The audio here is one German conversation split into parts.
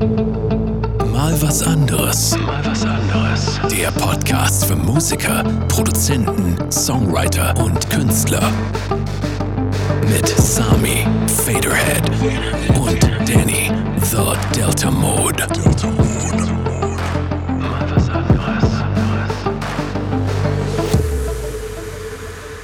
Mal was anderes. Mal was anderes. Der Podcast für Musiker, Produzenten, Songwriter und Künstler. Mit Sami, Faderhead und Danny, The Delta Mode. Delta Mode. Mal was anderes.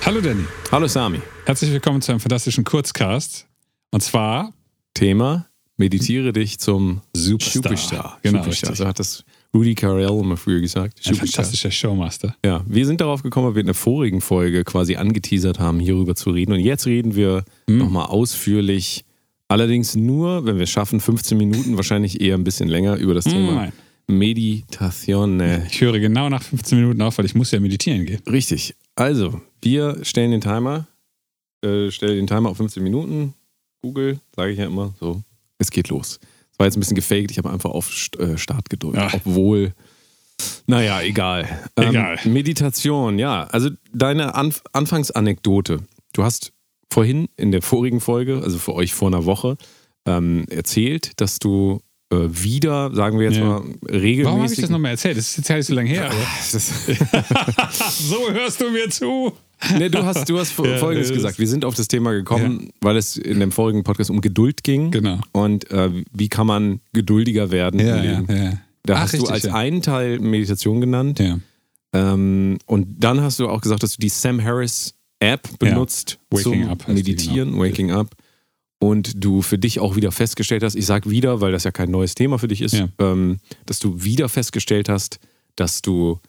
Hallo Danny, Hallo Sami. herzlich willkommen zu einem fantastischen Kurzcast. Und zwar Thema: Meditiere dich zum Superstar. Superstar. Genau, Superstar. So hat das Rudy Carell immer früher gesagt. ein fantastischer Showmaster. Ja, wir sind darauf gekommen, weil wir in der vorigen Folge quasi angeteasert haben, hierüber zu reden. Und jetzt reden wir Hm. nochmal ausführlich. Allerdings nur, wenn wir es schaffen, 15 Minuten, wahrscheinlich eher ein bisschen länger über das Thema Nein. Meditation. Ich höre genau nach 15 Minuten auf, weil ich muss ja meditieren gehen. Richtig. Also, wir stellen den Timer, äh, stellen den Timer auf 15 Minuten. Google, sage ich ja immer, so, es geht los. Das war jetzt ein bisschen gefaked, ich habe einfach auf äh, Start gedrückt, Ja. obwohl, naja, egal. Ähm, Egal. Meditation, ja, also deine Anf Anfangsanekdote. Du hast vorhin in der vorigen Folge, also für euch vor einer Woche, ähm, erzählt, dass du äh, wieder, sagen wir jetzt Ja. mal, regelmäßig... Warum habe ich das nochmal erzählt? Das ist jetzt ja nicht so lange her. So hörst du mir zu. Nee, du hast, du hast Ja, Folgendes gesagt. Wir sind auf das Thema gekommen, weil es in dem vorigen Podcast um Geduld ging. Genau. Und äh, wie kann man geduldiger werden? im Leben. ja. Da Ach, hast du richtig, als ja. einen Teil Meditation genannt. ja. Ähm, und dann hast du auch gesagt, dass du die Sam Harris App benutzt Waking zum Up die, Meditieren, genau. Waking Up. Und du für dich auch wieder festgestellt hast, ich sag wieder, weil das ja kein neues Thema für dich ist, Ja. ähm, dass du wieder festgestellt hast, dass du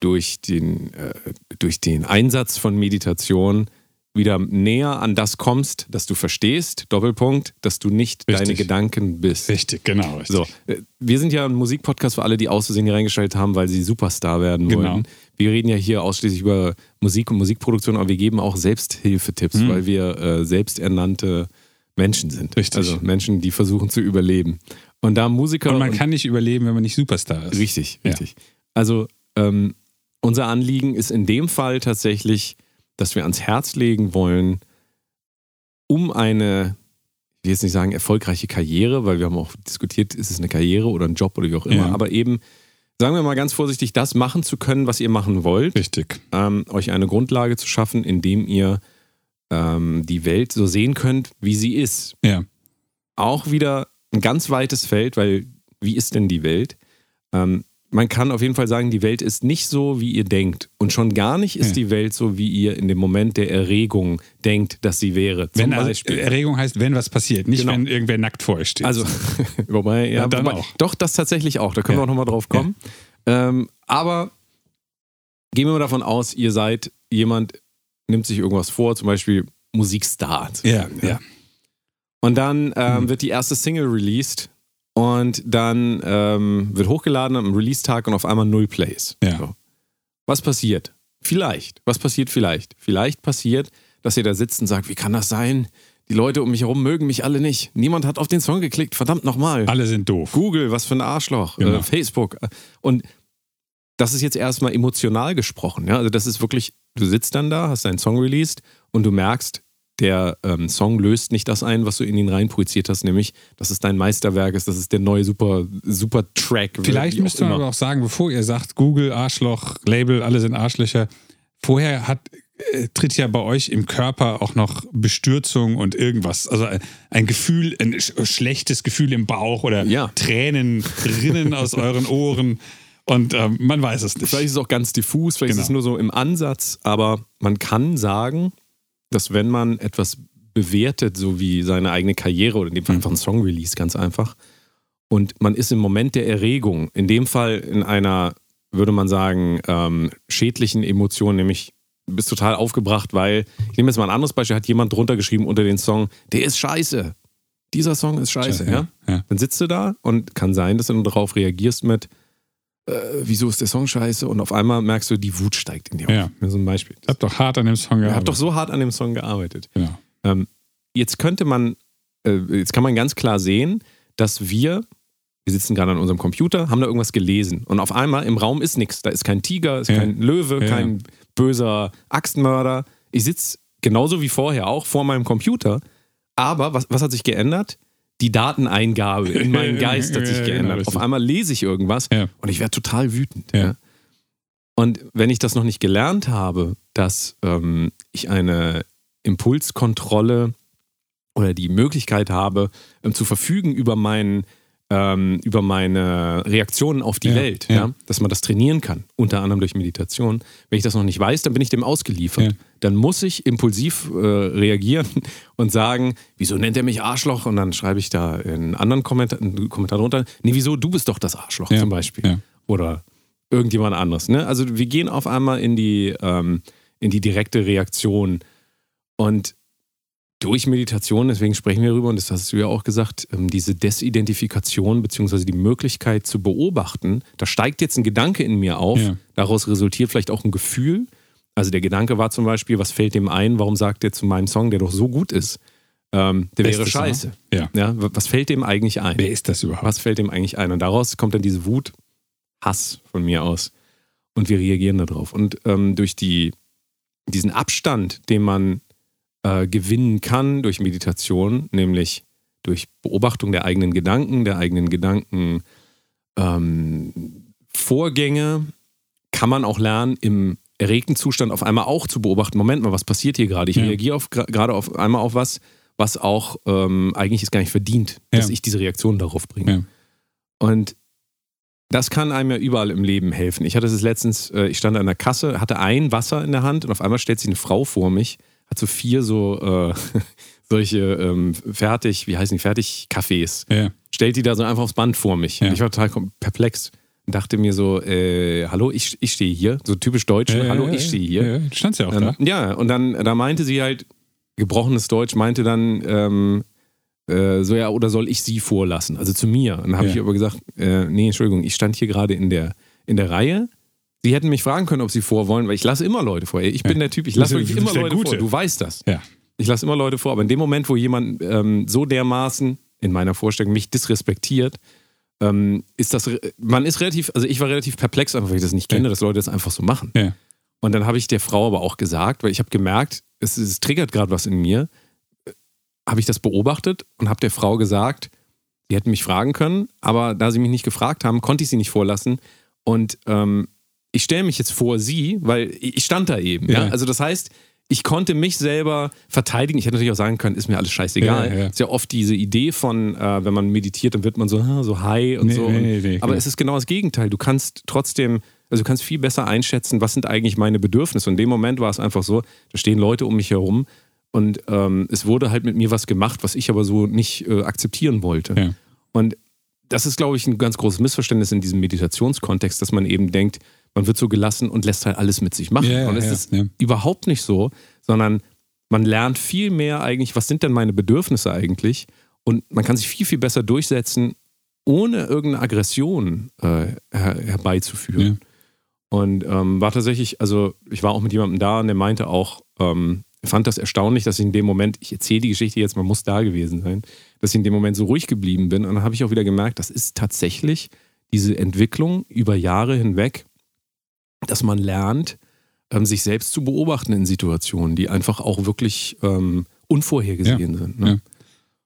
durch den, äh, durch den Einsatz von Meditation wieder näher an das kommst, dass du verstehst, Doppelpunkt, dass du nicht Richtig. deine Gedanken bist. Richtig, genau. Richtig. So, äh, wir sind ja ein Musikpodcast für alle, die aus Versehen hier reingeschaltet haben, weil sie Superstar werden Genau. wollten. Wir reden ja hier ausschließlich über Musik und Musikproduktion, aber wir geben auch Selbsthilfetipps, weil wir äh, selbsternannte Menschen sind. Mhm. Richtig. Also Menschen, die versuchen zu überleben. Und da Musiker. Und man kann nicht überleben, wenn man nicht Superstar ist. Richtig, Ja. richtig. Also ähm, unser Anliegen ist in dem Fall tatsächlich, dass wir ans Herz legen wollen, um eine, ich will jetzt nicht sagen erfolgreiche Karriere, weil wir haben auch diskutiert, ist es eine Karriere oder ein Job oder wie auch immer, Ja. aber eben, sagen wir mal ganz vorsichtig, das machen zu können, was ihr machen wollt, Richtig. ähm, euch eine Grundlage zu schaffen, indem ihr ähm, die Welt so sehen könnt, wie sie ist Ja. auch wieder ein ganz weites Feld, weil wie ist denn die Welt? Ähm, man kann auf jeden Fall sagen, die Welt ist nicht so, wie ihr denkt. Und schon gar nicht ist Ja. die Welt so, wie ihr in dem Moment der Erregung denkt, dass sie wäre. Zum Wenn also, Beispiel. Erregung heißt, wenn was passiert, nicht Genau. wenn irgendwer nackt vor euch steht. Also, wobei, ja, Ja, dann wobei, auch. doch, das tatsächlich auch. Da können Ja. wir auch nochmal drauf kommen. Ähm, aber gehen wir mal davon aus, ihr seid jemand, nimmt sich irgendwas vor, zum Beispiel Musikstar. zu ja, werden, ja. Und dann ähm, Mhm. wird die erste Single released und dann ähm, wird hochgeladen am Release-Tag und auf einmal null Plays. Ja. So. Was passiert? Vielleicht. Was passiert vielleicht? Vielleicht passiert, dass ihr da sitzt und sagt, wie kann das sein? Die Leute um mich herum mögen mich alle nicht. Niemand hat auf den Song geklickt. Verdammt nochmal. Alle sind doof. Google, was für ein Arschloch. Genau. Äh, Facebook. Und das ist jetzt erstmal emotional gesprochen. Ja? Also das ist wirklich, du sitzt dann da, hast deinen Song released und du merkst, der ähm, Song löst nicht das ein, was du in ihn reinprojiziert hast, nämlich, dass es dein Meisterwerk ist, das ist der neue super, super Track. Vielleicht müsste man aber auch sagen, bevor ihr sagt, Google, Arschloch, Label, alle sind Arschlöcher, vorher hat, äh, tritt ja bei euch im Körper auch noch Bestürzung und irgendwas. Also ein, ein Gefühl, ein sch schlechtes Gefühl im Bauch oder Ja. Tränen rinnen aus euren Ohren und ähm, man weiß es nicht. Vielleicht ist es auch ganz diffus, vielleicht ist es Genau. nur so im Ansatz, aber man kann sagen, dass wenn man etwas bewertet, so wie seine eigene Karriere oder in dem Fall einfach ein Song-Release, ganz einfach, und man ist im Moment der Erregung, in dem Fall in einer, würde man sagen, ähm, schädlichen Emotion, nämlich du bist total aufgebracht, weil, ich nehme jetzt mal ein anderes Beispiel, hat jemand drunter geschrieben unter den Song, der ist scheiße. Dieser Song ist scheiße, ja? ja. Dann sitzt du da und kann sein, dass du darauf reagierst mit, äh, wieso ist der Song scheiße? Und auf einmal merkst du, die Wut steigt in dir Ja. auf. Das ist ein Beispiel. Ich hab doch hart an dem Song gearbeitet. habt doch so hart an dem Song gearbeitet. Genau. Ähm, jetzt könnte man, äh, jetzt kann man ganz klar sehen, dass wir, wir sitzen gerade an unserem Computer, haben da irgendwas gelesen und auf einmal im Raum ist nichts. Da ist kein Tiger, ist Ja. kein Löwe, Ja. kein böser Axtmörder. Ich sitze genauso wie vorher auch vor meinem Computer, aber was, was hat sich geändert? Die Dateneingabe in meinen Geist hat sich genau, geändert. richtig. Auf einmal lese ich irgendwas und ich werde total wütend. Und wenn ich das noch nicht gelernt habe, dass ähm, ich eine Impulskontrolle oder die Möglichkeit habe, ähm, zu verfügen über meinen ähm, über meine Reaktionen auf die Ja, Welt, ja. ja. dass man das trainieren kann, unter anderem durch Meditation. Wenn ich das noch nicht weiß, dann bin ich dem ausgeliefert. Ja. Dann muss ich impulsiv äh, reagieren und sagen, wieso nennt er mich Arschloch? Und dann schreibe ich da einen anderen Kommentar, einen Kommentar drunter, nee, wieso, du bist doch das Arschloch zum Beispiel. Oder irgendjemand anderes. Ne? Also wir gehen auf einmal in die, ähm, in die direkte Reaktion und durch Meditation, deswegen sprechen wir darüber, und das hast du ja auch gesagt, ähm, diese Desidentifikation beziehungsweise die Möglichkeit zu beobachten, da steigt jetzt ein Gedanke in mir auf, Ja. daraus resultiert vielleicht auch ein Gefühl. Also der Gedanke war zum Beispiel, was fällt dem ein, warum sagt er zu meinem Song, der doch so gut ist, ähm, der wäre Bestes Song. scheiße. Ja. Ja, was fällt dem eigentlich ein? Wer ist das überhaupt? Was fällt dem eigentlich ein? Und daraus kommt dann diese Wut, Hass von mir aus. Und wir reagieren darauf. Und ähm, durch die, diesen Abstand, den man äh, gewinnen kann durch Meditation, nämlich durch Beobachtung der eigenen Gedanken, der eigenen Gedanken ähm, Vorgänge, kann man auch lernen, im erregten Zustand auf einmal auch zu beobachten, Moment mal, was passiert hier gerade? Ich Ja. reagiere gerade auf einmal auf was, was auch ähm, eigentlich es gar nicht verdient, dass Ja. ich diese Reaktion darauf bringe. Ja. Und das kann einem ja überall im Leben helfen. Ich hatte es letztens, äh, ich stand an der Kasse, hatte ein Wasser in der Hand und auf einmal stellt sich eine Frau vor mich, hat so vier so äh, solche ähm, fertig, wie heißen die, Fertig-Kaffees. Ja. Stellt die da so einfach aufs Band vor mich. Ja. Und ich war total perplex und dachte mir so, äh, hallo, ich, ich stehe hier. So typisch deutsch, Ja, hallo, ich stehe hier. Ja, du standst ja auch Ähm, da. ja, und dann da meinte sie halt, gebrochenes Deutsch, meinte dann, ähm, äh, so ja, oder soll ich sie vorlassen? Also zu mir. Und dann habe Ja. ich aber gesagt, äh, nee, Entschuldigung, ich stand hier gerade in der, in der Reihe. Sie hätten mich fragen können, ob sie vor wollen, weil ich lasse immer Leute vor. Ich bin der Typ, ich lasse wirklich immer Leute Gute. vor. Du weißt das. Ja. Ich lasse immer Leute vor, aber in dem Moment, wo jemand ähm, so dermaßen in meiner Vorstellung mich disrespektiert, ähm, ist das, man ist relativ, also ich war relativ perplex, einfach weil ich das nicht kenne, Ja. dass Leute das einfach so machen. Ja. Und dann habe ich der Frau aber auch gesagt, weil ich habe gemerkt, es, es triggert gerade was in mir, äh, habe ich das beobachtet und habe der Frau gesagt, sie hätten mich fragen können, aber da sie mich nicht gefragt haben, konnte ich sie nicht vorlassen. Und ähm, ich stelle mich jetzt vor sie, weil ich stand da eben. Ja. Ja. Also das heißt, ich konnte mich selber verteidigen. Ich hätte natürlich auch sagen können, ist mir alles scheißegal. Ja, ja. Ist ja oft diese Idee von, äh, wenn man meditiert, dann wird man so, so high und Nee, so. nee, nee, aber genau. es ist genau das Gegenteil. Du kannst trotzdem, also du kannst viel besser einschätzen, was sind eigentlich meine Bedürfnisse. Und in dem Moment war es einfach so, da stehen Leute um mich herum und ähm, es wurde halt mit mir was gemacht, was ich aber so nicht äh, akzeptieren wollte. Und das ist, glaube ich, ein ganz großes Missverständnis in diesem Meditationskontext, dass man eben denkt, man wird so gelassen und lässt halt alles mit sich machen. Ja, ja, und es ja, ist überhaupt nicht so, sondern man lernt viel mehr eigentlich, was sind denn meine Bedürfnisse eigentlich? Und man kann sich viel, viel besser durchsetzen, ohne irgendeine Aggression äh, her herbeizuführen. Und ähm, war tatsächlich, also ich war auch mit jemandem da und der meinte auch, ähm, fand das erstaunlich, dass ich in dem Moment, ich erzähle die Geschichte jetzt, man muss da gewesen sein, dass ich in dem Moment so ruhig geblieben bin. Und dann habe ich auch wieder gemerkt, das ist tatsächlich diese Entwicklung über Jahre hinweg, dass man lernt, ähm, sich selbst zu beobachten in Situationen, die einfach auch wirklich ähm, unvorhergesehen sind. Ne? Ja.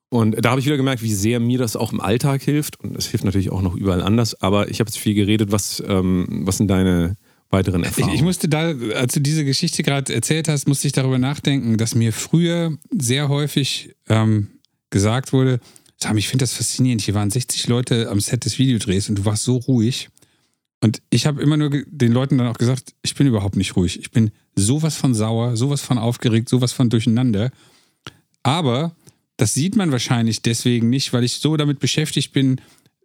Und da habe ich wieder gemerkt, wie sehr mir das auch im Alltag hilft. Und es hilft natürlich auch noch überall anders. Aber ich habe jetzt viel geredet. Was, ähm, was sind deine weiteren Ich, Erfahrungen? ich musste da, als du diese Geschichte gerade erzählt hast, musste ich darüber nachdenken, dass mir früher sehr häufig ähm, gesagt wurde, Sam, ich finde das faszinierend, hier waren 60 Leute am Set des Videodrehs und du warst so ruhig. Und ich habe immer nur den Leuten dann auch gesagt, ich bin überhaupt nicht ruhig. Ich bin sowas von sauer, sowas von aufgeregt, sowas von durcheinander. Aber das sieht man wahrscheinlich deswegen nicht, weil ich so damit beschäftigt bin,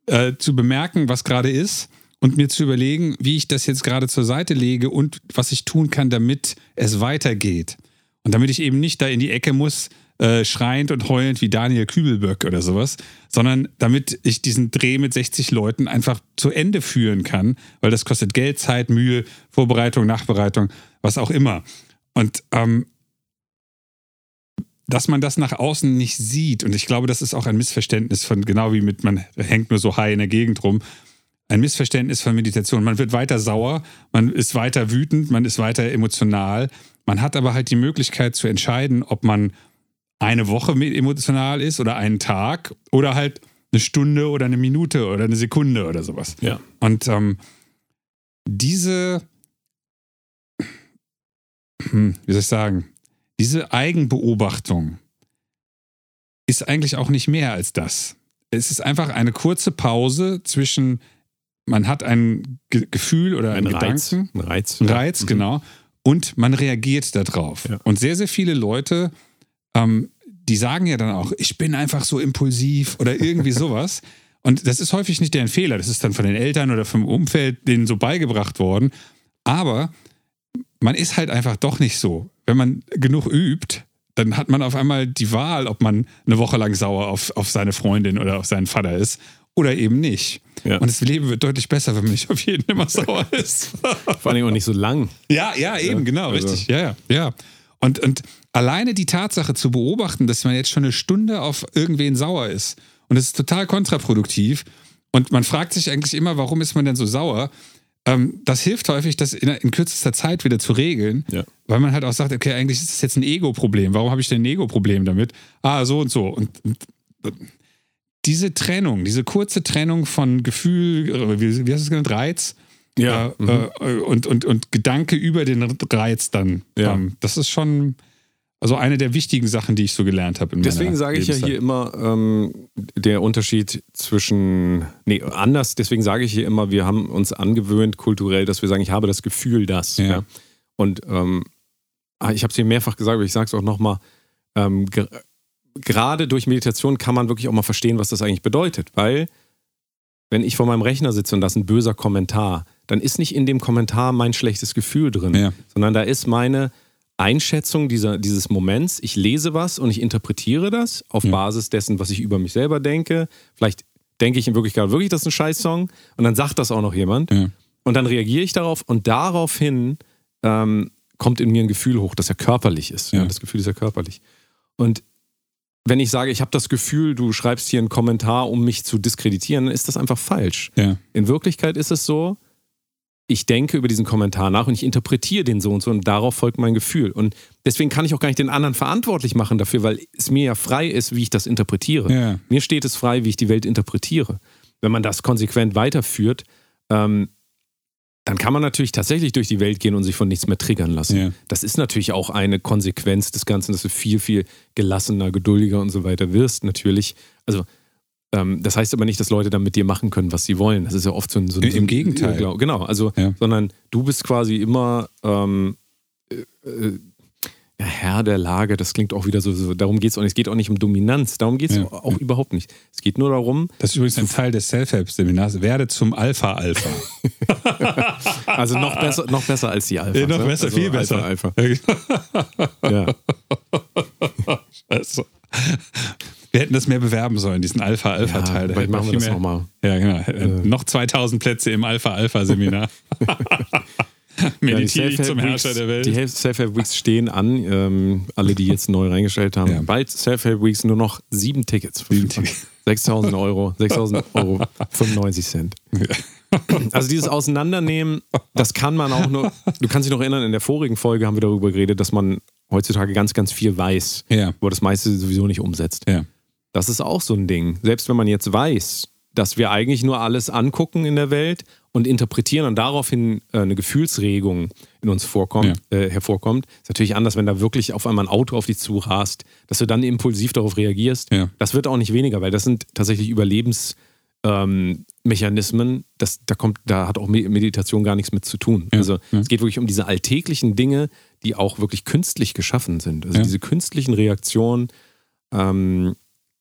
äh, zu bemerken, was gerade ist und mir zu überlegen, wie ich das jetzt gerade zur Seite lege und was ich tun kann, damit es weitergeht. Und damit ich eben nicht da in die Ecke muss, äh, schreiend und heulend wie Daniel Kübelböck oder sowas, sondern damit ich diesen Dreh mit 60 Leuten einfach zu Ende führen kann, weil das kostet Geld, Zeit, Mühe, Vorbereitung, Nachbereitung, was auch immer. Und ähm, dass man das nach außen nicht sieht, und ich glaube, das ist auch ein Missverständnis von, genau wie mit, man hängt nur so high in der Gegend rum, ein Missverständnis von Meditation. Man wird weiter sauer, man ist weiter wütend, man ist weiter emotional. Man hat aber halt die Möglichkeit zu entscheiden, ob man eine Woche emotional ist oder einen Tag oder halt eine Stunde oder eine Minute oder eine Sekunde oder sowas. Ja. Und ähm, diese, hm, wie soll ich sagen, diese Eigenbeobachtung ist eigentlich auch nicht mehr als das. Es ist einfach eine kurze Pause zwischen, man hat ein Ge Gefühl oder einen Ein Reiz. Gedanken, Ein Reiz. ein Reiz, Mhm. genau, und man reagiert darauf. Ja. Und sehr, sehr viele Leute, ähm, die sagen ja dann auch, ich bin einfach so impulsiv oder irgendwie sowas. Und das ist häufig nicht deren Fehler. Das ist dann von den Eltern oder vom Umfeld denen so beigebracht worden. Aber man ist halt einfach doch nicht so. Wenn man genug übt, dann hat man auf einmal die Wahl, ob man eine Woche lang sauer auf, auf seine Freundin oder auf seinen Vater ist oder eben nicht. Ja. Und das Leben wird deutlich besser, wenn man nicht auf jeden immer sauer ist. Vor allem auch nicht so lang. Ja, ja, eben, genau, also- richtig. Ja, ja, ja. Und, und alleine die Tatsache zu beobachten, dass man jetzt schon eine Stunde auf irgendwen sauer ist und das ist total kontraproduktiv und man fragt sich eigentlich immer, warum ist man denn so sauer? Ähm, das hilft häufig, das in, in kürzester Zeit wieder zu regeln, Ja. weil man halt auch sagt, okay, eigentlich ist das jetzt ein Ego-Problem. Warum habe ich denn ein Ego-Problem damit? Ah, so und so. Und, und diese Trennung, diese kurze Trennung von Gefühl, äh, wie, wie hast du es genannt, Reiz, Ja. Mhm. äh, und, und, und Gedanke über den Reiz dann. Ja. Ähm, das ist schon also eine der wichtigen Sachen, die ich so gelernt habe. Deswegen sage ich ja Lebenszeit. hier immer ähm, der Unterschied zwischen, nee, anders, deswegen sage ich hier immer, wir haben uns angewöhnt kulturell, dass wir sagen, ich habe das Gefühl, dass. Ja. Ja. Und ähm, ah, ich habe es hier mehrfach gesagt, aber ich sage es auch nochmal, ähm, ger- gerade durch Meditation kann man wirklich auch mal verstehen, was das eigentlich bedeutet, weil wenn ich vor meinem Rechner sitze und das ist ein böser Kommentar, dann ist nicht in dem Kommentar mein schlechtes Gefühl drin, Ja. sondern da ist meine Einschätzung dieser, dieses Moments. Ich lese was und ich interpretiere das auf Ja. Basis dessen, was ich über mich selber denke. Vielleicht denke ich in Wirklichkeit wirklich, das ist ein Scheißsong und dann sagt das auch noch jemand. Ja. Und dann reagiere ich darauf und daraufhin ähm, kommt in mir ein Gefühl hoch, das ja körperlich ist. Ja. Das Gefühl ist ja körperlich. Und wenn ich sage, ich habe das Gefühl, du schreibst hier einen Kommentar, um mich zu diskreditieren, dann ist das einfach falsch. Ja. In Wirklichkeit ist es so, ich denke über diesen Kommentar nach und ich interpretiere den so und so und darauf folgt mein Gefühl. Und deswegen kann ich auch gar nicht den anderen verantwortlich machen dafür, weil es mir ja frei ist, wie ich das interpretiere. Ja. Mir steht es frei, wie ich die Welt interpretiere. Wenn man das konsequent weiterführt, ähm, dann kann man natürlich tatsächlich durch die Welt gehen und sich von nichts mehr triggern lassen. Ja. Das ist natürlich auch eine Konsequenz des Ganzen, dass du viel, viel gelassener, geduldiger und so weiter wirst, natürlich. Also, ähm, das heißt aber nicht, dass Leute dann mit dir machen können, was sie wollen. Das ist ja oft so ein. So ein Im so ein Gegenteil. Genau, also, Ja. sondern du bist quasi immer ähm, äh, äh, ja, Herr der Lage. Das klingt auch wieder so, so darum geht es auch nicht. Es geht auch nicht um Dominanz. Darum geht es Ja. auch überhaupt nicht. Es geht nur darum, Das ist übrigens ein Teil des Self-Help-Seminars. Werde zum Alpha-Alpha. also noch besser, noch besser als die Alpha. Ja, noch besser, viel besser. Alpha, Alpha. Ja. also, wir hätten das mehr bewerben sollen, diesen Alpha-Alpha-Teil. Hätten machen wir das nochmal. Ja, genau. Äh, Noch 2000 Plätze im Alpha-Alpha-Seminar. Meditiere ich zum Herrscher der Welt. Die Self-Help Weeks stehen an. Ähm, alle, die jetzt neu reingestellt haben. Ja. Bald Self-Help Weeks nur noch sieben Tickets. Sieben Tickets. 6000 Euro, 6000 Euro 95 Cent. Also dieses Auseinandernehmen, das kann man auch nur, du kannst dich noch erinnern, in der vorigen Folge haben wir darüber geredet, dass man heutzutage ganz, ganz viel weiß, Ja. aber das meiste sowieso nicht umsetzt. Ja. Das ist auch so ein Ding. Selbst wenn man jetzt weiß, dass wir eigentlich nur alles angucken in der Welt und interpretieren und daraufhin äh, eine Gefühlsregung in uns vorkommt, äh, hervorkommt, ist natürlich anders, wenn da wirklich auf einmal ein Auto auf dich zurast, dass du dann impulsiv darauf reagierst. Ja. Das wird auch nicht weniger, weil das sind tatsächlich Überlebensmechanismen. Mechanismen. das, da, kommt, da hat auch Me- Meditation gar nichts mit zu tun. Ja. Also Ja. es geht wirklich um diese alltäglichen Dinge, die auch wirklich künstlich geschaffen sind. Also Ja. diese künstlichen Reaktionen, ähm,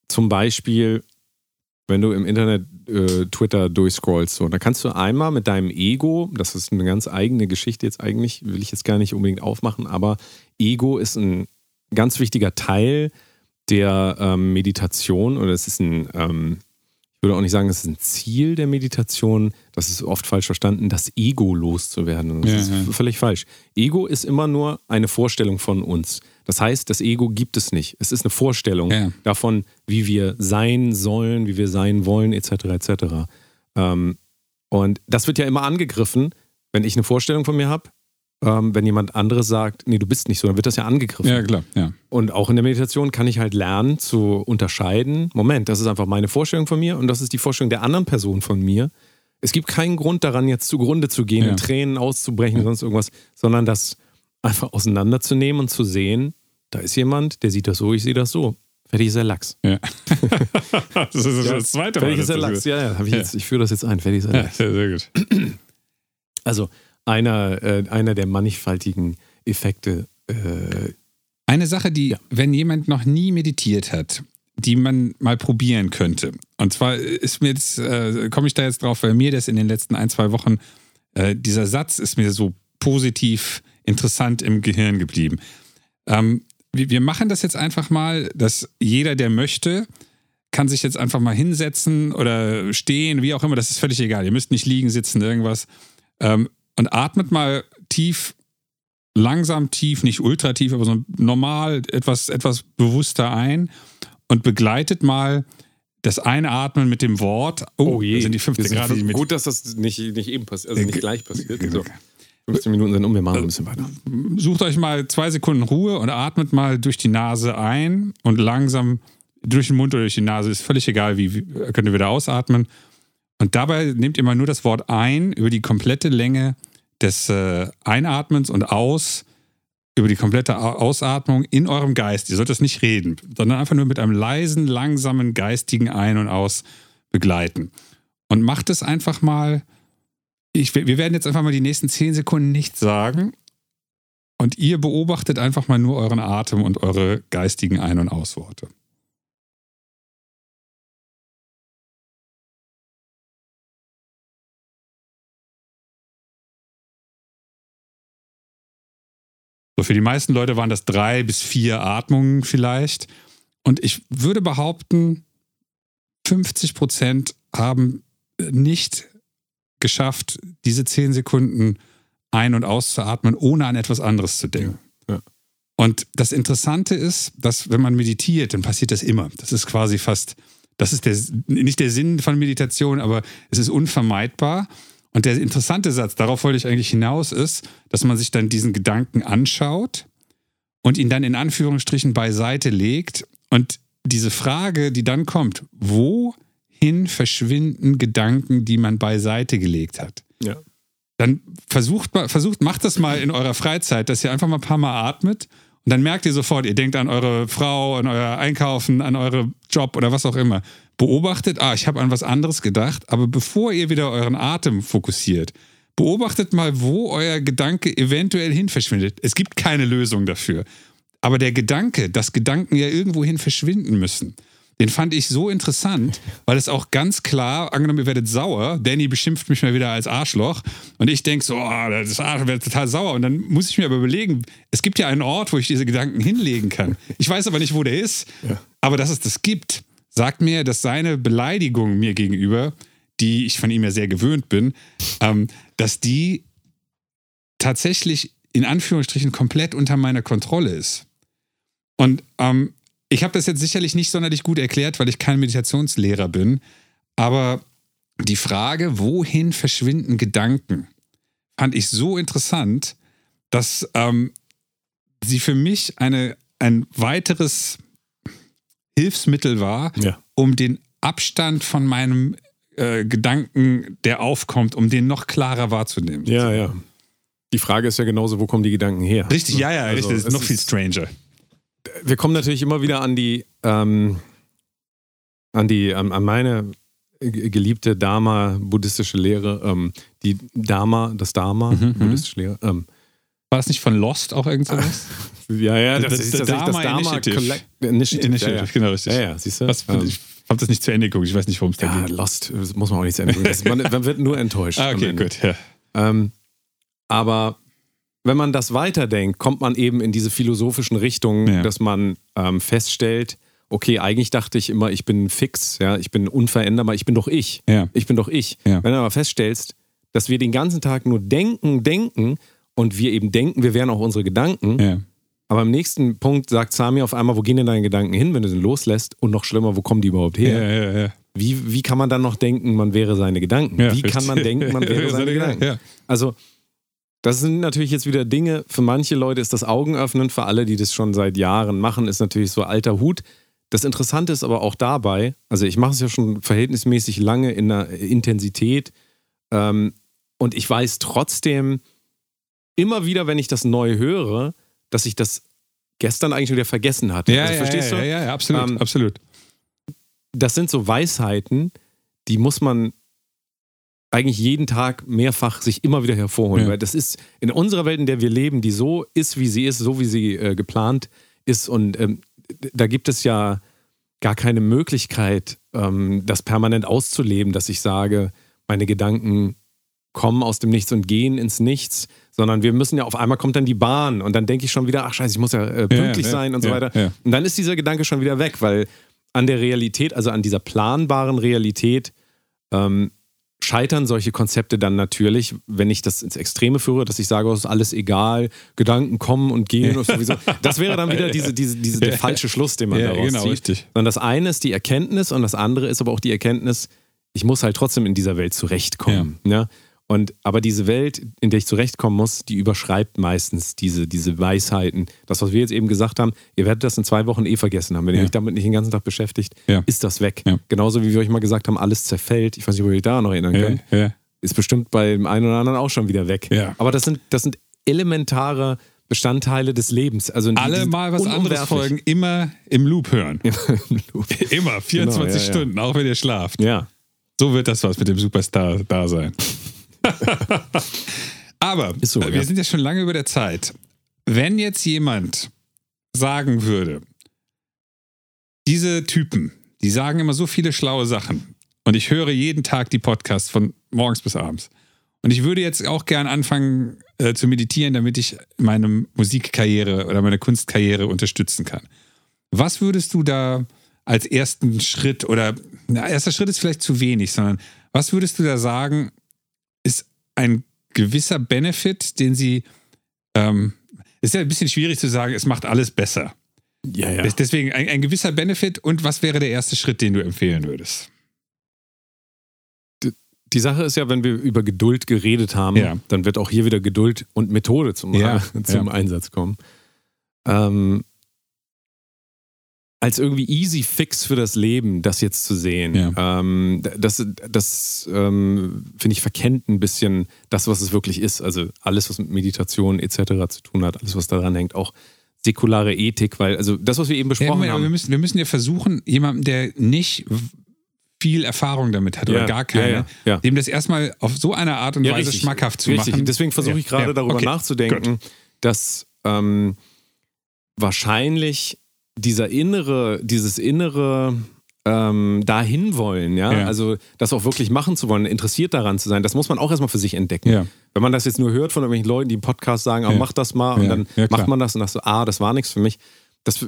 zum Beispiel, wenn du im Internet äh, Twitter durchscrollst, so, da kannst du einmal mit deinem Ego, das ist eine ganz eigene Geschichte jetzt eigentlich, will ich jetzt gar nicht unbedingt aufmachen, aber Ego ist ein ganz wichtiger Teil der ähm, Meditation oder es ist ein, ähm, ich würde auch nicht sagen, es ist ein Ziel der Meditation, das ist oft falsch verstanden, das Ego loszuwerden. Das Ja, ist ja. völlig falsch. Ego ist immer nur eine Vorstellung von uns. Das heißt, das Ego gibt es nicht. Es ist eine Vorstellung Ja. davon, wie wir sein sollen, wie wir sein wollen, etc. etc. Ähm, und das wird ja immer angegriffen, wenn ich eine Vorstellung von mir habe, ähm, wenn jemand anderes sagt, nee, du bist nicht so, dann wird das ja angegriffen. Ja, klar, ja. Und auch in der Meditation kann ich halt lernen zu unterscheiden, Moment, das ist einfach meine Vorstellung von mir und das ist die Vorstellung der anderen Person von mir. Es gibt keinen Grund daran, jetzt zugrunde zu gehen, Ja. in Tränen auszubrechen, sonst irgendwas, sondern das einfach auseinanderzunehmen und zu sehen, da ist jemand, der sieht das so, ich sehe das so. Fertig ist der Lachs. ja. das ist das zweite Mal. Fertig ist der Lachs, ja, ja. Ich, Ja. jetzt, ich führe das jetzt ein. Fertig ist der Ja, Lachs. sehr, sehr gut. Also einer, äh, einer der mannigfaltigen Effekte. Äh, Eine Sache, die, wenn jemand noch nie meditiert hat, die man mal probieren könnte. Und zwar ist mir jetzt, äh, komme ich da jetzt drauf, weil mir das in den letzten ein, zwei Wochen, äh, dieser Satz ist mir so positiv interessant im Gehirn geblieben. Ähm, wir, wir machen das jetzt einfach mal, dass jeder, der möchte, kann sich jetzt einfach mal hinsetzen oder stehen, wie auch immer, das ist völlig egal. Ihr müsst nicht liegen, sitzen, irgendwas. Ähm, und atmet mal tief langsam tief, nicht ultra tief, aber so normal, etwas, etwas bewusster ein und begleitet mal das Einatmen mit dem Wort. Oh, das sind die 15 Wir sind Grad. die mit- Gut, dass das nicht, nicht eben passiert, also nicht Äh, gleich passiert. äh, So. 15 Minuten sind um, wir machen ein bisschen weiter. Sucht euch mal zwei Sekunden Ruhe und atmet mal durch die Nase ein und langsam durch den Mund oder durch die Nase. Ist völlig egal, wie, wie könnt ihr wieder ausatmen. Und dabei nehmt ihr mal nur das Wort ein über die komplette Länge des äh, Einatmens und aus über die komplette Au- Ausatmung in eurem Geist. Ihr sollt das nicht reden, sondern einfach nur mit einem leisen, langsamen, geistigen Ein- und Aus begleiten. Und macht es einfach mal. Ich, wir werden jetzt einfach mal die nächsten zehn Sekunden nichts sagen. Und ihr beobachtet einfach mal nur euren Atem und eure geistigen Ein- und Ausworte. So, für die meisten Leute waren das drei bis vier Atmungen vielleicht. Und ich würde behaupten, 50 Prozent haben nicht geschafft, diese zehn Sekunden ein- und auszuatmen, ohne an etwas anderes zu denken. Ja, ja. Und das Interessante ist, dass wenn man meditiert, dann passiert das immer. Das ist quasi fast, das ist der, nicht der Sinn von Meditation, aber es ist unvermeidbar. Und der interessante Satz, darauf wollte ich eigentlich hinaus, ist, dass man sich dann diesen Gedanken anschaut und ihn dann in Anführungsstrichen beiseite legt. Und diese Frage, die dann kommt, wohin verschwinden Gedanken, die man beiseite gelegt hat? Ja. dann versucht, mal- versucht, macht das mal in eurer Freizeit, dass ihr einfach mal ein paar Mal atmet und dann merkt ihr sofort, ihr denkt an eure Frau, an euer Einkaufen, an euren Job oder was auch immer. Beobachtet, ah, ich habe an was anderes gedacht, aber bevor ihr wieder euren Atem fokussiert, beobachtet mal, wo euer Gedanke eventuell hin verschwindet. Es gibt keine Lösung dafür. Aber der Gedanke, dass Gedanken ja irgendwohin verschwinden müssen, den fand ich so interessant, weil es auch ganz klar, angenommen, ihr werdet sauer, Danny beschimpft mich mal wieder als Arschloch und ich denke so, oh, das Arschloch wird total sauer und dann muss ich mir aber überlegen, es gibt ja einen Ort, wo ich diese Gedanken hinlegen kann. Ich weiß aber nicht, wo der ist, aber dass es das gibt, sagt mir, dass seine Beleidigung mir gegenüber, die ich von ihm ja sehr gewöhnt bin, ähm, dass die tatsächlich in Anführungsstrichen komplett unter meiner Kontrolle ist. Und ähm, ich habe das jetzt sicherlich nicht sonderlich gut erklärt, weil ich kein Meditationslehrer bin, aber die Frage, wohin verschwinden Gedanken, fand ich so interessant, dass ähm, sie für mich eine, ein weiteres Hilfsmittel war, Ja. um den Abstand von meinem äh, Gedanken, der aufkommt, um den noch klarer wahrzunehmen. Ja, ja. Die Frage ist ja genauso, wo kommen die Gedanken her? Richtig, ja, ja, Also, richtig. Das ist noch viel stranger. Wir kommen natürlich immer wieder an die, ähm, an die, an, an meine geliebte Dharma buddhistische Lehre, ähm, die Dharma, das Dharma Mhm, mhm. buddhistische Lehre. Ähm, War das nicht von Lost auch irgendwas? ja, ja, das, Das ist der tatsächlich das Dharma Dharma Initiative. Collect- Initiative. Initiative, ja, ja. genau richtig. Ja, ja, siehst du? Was, Ähm, ich habe das nicht zu Ende geguckt. Ich weiß nicht, worum es da ja, geht. Lost, das muss man auch nicht zu Ende. Das- Man, man wird nur enttäuscht. Ah, okay, gut. Ja. Ähm, aber wenn man das weiterdenkt, kommt man eben in diese philosophischen Richtungen, Ja. dass man ähm, feststellt, okay, eigentlich dachte ich immer, ich bin fix, ja, ich bin unveränderbar, ich bin doch ich. Ja. Ich bin doch ich. Ja. Wenn du aber feststellst, dass wir den ganzen Tag nur denken, denken und wir eben denken, wir wären auch unsere Gedanken, Ja. aber im nächsten Punkt sagt Sami auf einmal, wo gehen denn deine Gedanken hin, wenn du sie loslässt und noch schlimmer, wo kommen die überhaupt her? Ja, ja, ja. Wie, wie kann man dann noch denken, man wäre seine Gedanken? Wie kann man denken, man wäre seine Gedanken? Also, das sind natürlich jetzt wieder Dinge, für manche Leute ist das Augenöffnen, für alle, die das schon seit Jahren machen, ist natürlich so alter Hut. Das Interessante ist aber auch dabei, also ich mache es ja schon verhältnismäßig lange in der Intensität ähm, und ich weiß trotzdem immer wieder, wenn ich das neu höre, dass ich das gestern eigentlich wieder vergessen hatte. Ja, also, ja, verstehst ja, du? ja, ja, absolut, Ähm, absolut. das sind so Weisheiten, die muss man eigentlich jeden Tag mehrfach sich immer wieder hervorholen. Ja. Weil das ist in unserer Welt, in der wir leben, die so ist, wie sie ist, so wie sie äh, geplant ist. Und ähm, da gibt es ja gar keine Möglichkeit, ähm, das permanent auszuleben, dass ich sage, meine Gedanken kommen aus dem Nichts und gehen ins Nichts, sondern wir müssen ja auf einmal kommt dann die Bahn und dann denke ich schon wieder, ach scheiße, ich muss ja äh, pünktlich ja, sein und so ja, weiter. ja. Und dann ist dieser Gedanke schon wieder weg, weil an der Realität, also an dieser planbaren Realität, ähm, scheitern solche Konzepte dann natürlich, wenn ich das ins Extreme führe, dass ich sage, oh, es ist alles egal, Gedanken kommen und gehen und sowieso. Das wäre dann wieder diese, diese, diese, der falsche Schluss, den man Ja, daraus genau, zieht. richtig. Sondern das eine ist die Erkenntnis und das andere ist aber auch die Erkenntnis, ich muss halt trotzdem in dieser Welt zurechtkommen. Ja. Und, aber diese Welt, in der ich zurechtkommen muss, die überschreibt meistens diese, diese Weisheiten. Das, was wir jetzt eben gesagt haben, ihr werdet das in zwei Wochen eh vergessen haben. Wenn ihr Ja. euch damit nicht den ganzen Tag beschäftigt, Ja. ist das weg. Ja. Genauso wie wir euch mal gesagt haben, alles zerfällt. Ich weiß nicht, ob ihr euch daran noch erinnern könnt. Ist bestimmt beim einen oder anderen auch schon wieder weg. Aber das sind, das sind elementare Bestandteile des Lebens. Also die, Alle mal was anderes folgen, immer im Loop hören. Immer, 24 Genau, ja, ja. Stunden, auch wenn ihr schlaft. Ja. So wird das was mit dem Superstar da sein. Aber so, wir ja. sind ja schon lange über der Zeit. Wenn jetzt jemand sagen würde, diese Typen, die sagen immer so viele schlaue Sachen und ich höre jeden Tag die Podcasts von morgens bis abends. Und ich würde jetzt auch gern anfangen äh, zu meditieren, damit ich meine Musikkarriere oder meine Kunstkarriere unterstützen kann. Was würdest du da als ersten Schritt oder na, erster Schritt ist vielleicht zu wenig, sondern was würdest du da sagen, ein gewisser Benefit, den sie ähm, ist ja ein bisschen schwierig zu sagen, es macht alles besser. Ja, ja. Des- Deswegen ein, ein gewisser Benefit und was wäre der erste Schritt, den du empfehlen würdest? Die Sache ist ja, wenn wir über Geduld geredet haben, Ja. dann wird auch hier wieder Geduld und Methode zum, Ja, zum ja. Einsatz kommen. Ähm, als irgendwie easy fix für das Leben, das jetzt zu sehen, Ja. ähm, das, das ähm, finde ich verkennt ein bisschen das, was es wirklich ist. Also alles, was mit Meditation etc. zu tun hat, alles, was daran hängt, auch säkulare Ethik, weil also das, was wir eben Ja, besprochen wir, haben. müssen, wir müssen ja versuchen, jemanden, der nicht viel Erfahrung damit hat oder Ja, gar keine, ja, ja, ja. dem das erstmal auf so eine Art und Ja, Weise richtig. schmackhaft zu Richtig. machen. Deswegen versuche Ja, ich gerade ja, darüber okay. nachzudenken, dass ähm, wahrscheinlich dieser innere, dieses innere ähm, dahin wollen, ja? Ja. also das auch wirklich machen zu wollen, interessiert daran zu sein, das muss man auch erstmal für sich entdecken. Ja. Wenn man das jetzt nur hört von irgendwelchen Leuten, die im Podcast sagen, ah, Ja. mach das mal und dann macht man das und das so, ah, das war nichts für mich. Das,